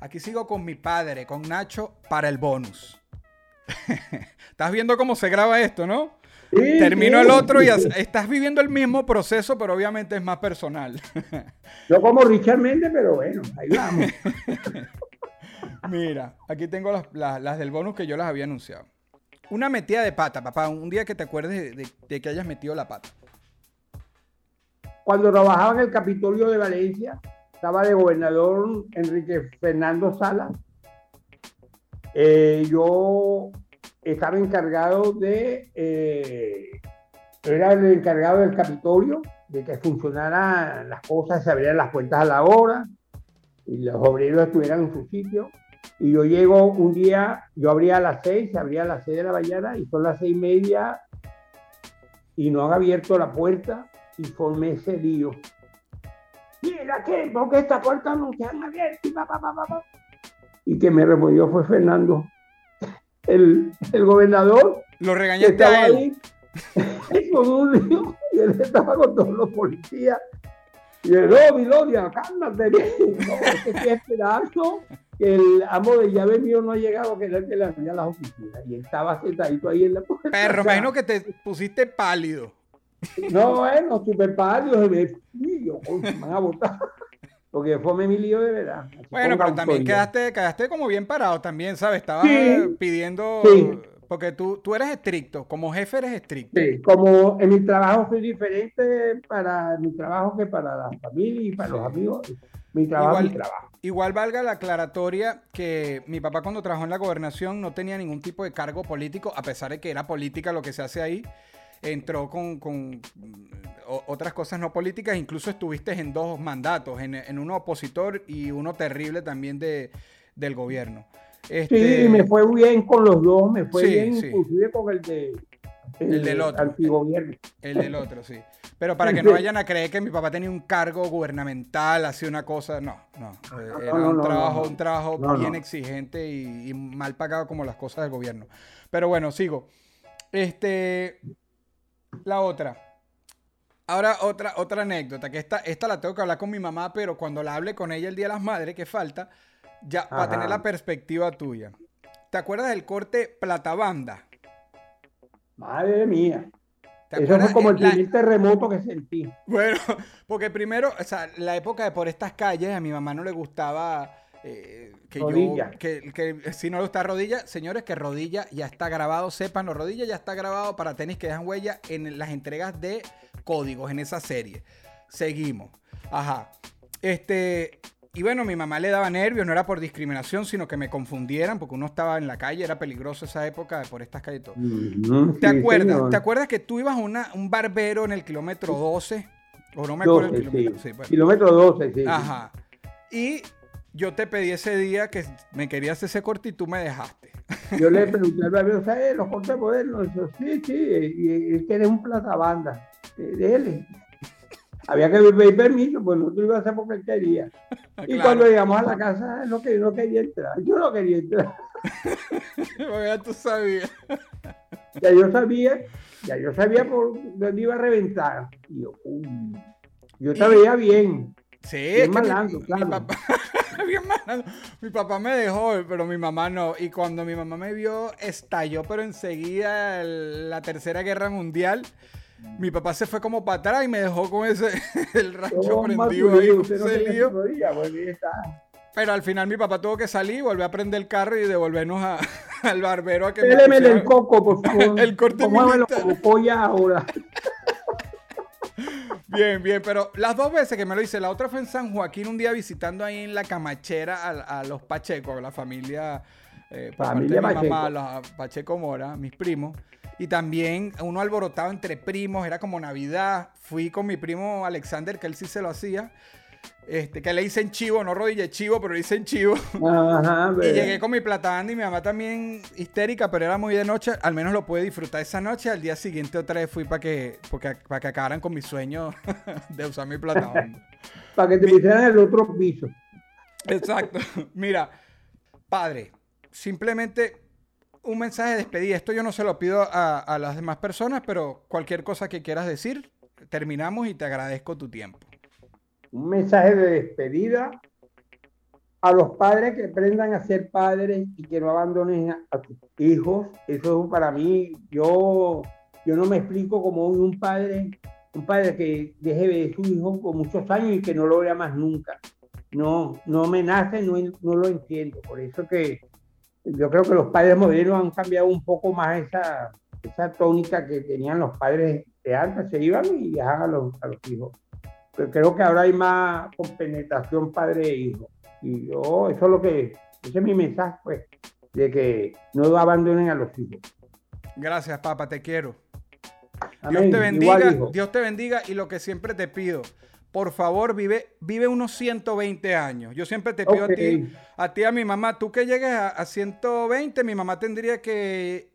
Aquí sigo con mi padre, con Nacho, para el bonus. Estás viendo cómo se graba esto, ¿no? Termino el otro y estás viviendo el mismo proceso, pero obviamente es más personal. Yo como Richard Méndez, pero bueno, ahí vamos. Mira, aquí tengo las, del bonus que yo las había anunciado. Una metida de pata, papá. Un día que te acuerdes de, que hayas metido la pata. Cuando trabajaba en el Capitolio de Valencia, estaba de gobernador Enrique Fernando Sala. Eh, yo estaba encargado de, eh, era el encargado del Capitolio, de que funcionaran las cosas, se abrieran las puertas a la hora y los obreros estuvieran en su sitio. Y yo llego un día, yo abría a las seis, se abría a las seis de la mañana y son las seis y media y no han abierto la puerta y formé ese lío. Mira, ¿qué? ¿Por qué esta puerta no se han abierto? Y, que me removió fue Fernando, el, el gobernador. Lo regañaste a él. Ahí, con un lío, y él estaba con todos los policías. Y el no, Vilodia, cálmate bien. No, es que estoy esperando el amo de llave mío no ha llegado a querer que le abría las oficinas y estaba sentadito ahí en la puerta. Perro, imagino que te pusiste pálido. No, bueno, se me yo, me van a botar. Porque fue mi lío de verdad. Bueno, pero también quedaste, quedaste como bien parado también, ¿sabes? Estabas pidiendo... Porque tú, tú eres estricto, como jefe eres estricto. Sí, como en mi trabajo soy diferente para mi trabajo que para la familia y para los amigos. Mi trabajo igual, mi trabajo. Igual valga la aclaratoria que mi papá cuando trabajó en la gobernación no tenía ningún tipo de cargo político, a pesar de que era política lo que se hace ahí. Entró con, con otras cosas no políticas, incluso estuviste en dos mandatos, en, en uno opositor y uno terrible también de, del gobierno. Este... Sí, me fue bien con los dos, me fue bien inclusive con el de el, del otro. El del otro, sí. Pero para que no vayan a creer que mi papá tenía un cargo gubernamental, hacía una cosa, no, no. Eh, era un, trabajo, un trabajo bien exigente y, mal pagado como las cosas del gobierno. Pero bueno, sigo. Este, la otra. Ahora otra, otra anécdota, que esta, esta la tengo que hablar con mi mamá, pero cuando la hable con ella el Día de las Madres, que falta, ya va a tener la perspectiva tuya. ¿Te acuerdas del corte Platabanda? Madre mía. Eso fue como el primer terremoto que sentí. Bueno, porque primero, o sea, la época de por estas calles, a mi mamá no le gustaba eh, que rodilla. yo, que, si no le gusta rodilla, señores, que rodilla ya está grabado, sepan, rodilla ya está grabado para tenis que dejan huella en las entregas de códigos en esa serie. Seguimos. Ajá. Este, y bueno, mi mamá le daba nervios, no era por discriminación, sino que me confundieran, porque uno estaba en la calle, era peligroso esa época por estas calles. Todo. ¿Te acuerdas? ¿Te acuerdas que tú ibas a un barbero en el kilómetro 12? O no me acuerdo el kilómetro. Sí. Kilómetro 12, sí. Ajá. Y yo te pedí ese día que me querías ese corte y tú me dejaste. Yo le pregunté al barbero, ¿sabes? Los cortes modernos. sí, sí, y él tiene un platabanda. De él había que pedir permiso, pues nosotros íbamos a hacer porque él quería. Y cuando llegamos a la casa, no, que, no quería entrar. Yo no quería entrar. ya tú sabías. ya yo sabía, ya yo sabía por dónde iba a reventar. Y yo, yo te veía bien. Sí, bien claro. mi papá, bien Mi papá me dejó, pero mi mamá no. Y cuando mi mamá me vio, estalló, pero enseguida la Tercera Guerra Mundial mi papá se fue como para atrás y me dejó con ese el rancho prendido ahí. Pero al final mi papá tuvo que salir, volver a prender el carro y devolvernos al barbero a que me el coco, por favor. el corte ahora. Bien, bien, pero las dos veces que me lo hice, la otra fue en San Joaquín, un día visitando ahí en la camachera a, los Pacheco, a la familia, eh, familia mi mamá, los Pacheco Mora, mis primos. Y también uno alborotado entre primos, era como Navidad. Fui con mi primo Alexander, que él sí se lo hacía. Este, que le dicen chivo, no rodilla chivo, pero le dicen chivo. Ajá, y llegué con mi platán y mi mamá también histérica, pero era muy de noche. Al menos lo pude disfrutar esa noche. Al día siguiente otra vez fui para que, porque, para que acabaran con mi sueño de usar mi platán. para que te pusieran el otro piso. Exacto. Mira, padre, simplemente un mensaje de despedida. Esto yo no se lo pido a, las demás personas, pero cualquier cosa que quieras decir, terminamos y te agradezco tu tiempo. Un mensaje de despedida. a los padres que aprendan a ser padres y que no abandonen a, sus hijos. Eso para mí, yo, yo no me explico como un padre, un padre que deje de su hijo por muchos años y que no lo vea más nunca. No, no me nace, no, no lo entiendo. Por eso que yo creo que los padres modernos han cambiado un poco más esa, esa tónica que tenían los padres de antes, se iban y dejaban a los, a los hijos. Pero creo que ahora hay más compenetración padre e hijo. Y yo, eso es lo que, ese es mi mensaje, pues, de que no abandonen a los hijos. Gracias, papá, te quiero. Dios te bendiga, Dios te bendiga y lo que siempre te pido, por favor, vive, vive unos 120 años. Yo siempre te pido a ti, a ti, a mi mamá, tú que llegues a, 120, mi mamá tendría que,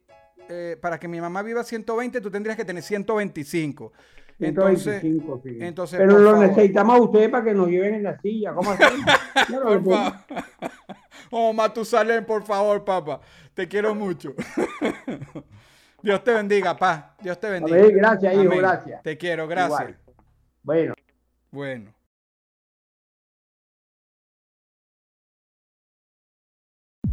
eh, para que mi mamá viva 120, tú tendrías que tener 125. Entonces, entonces Pero lo necesitamos a usted para que nos lleven en la silla. ¿Cómo hacemos? por favor. Oh, Matusalén, por favor, papá. Te quiero mucho. Dios te bendiga, pa. Dios te bendiga. gracias, hijo, gracias. Te quiero, gracias. Bueno. Bueno.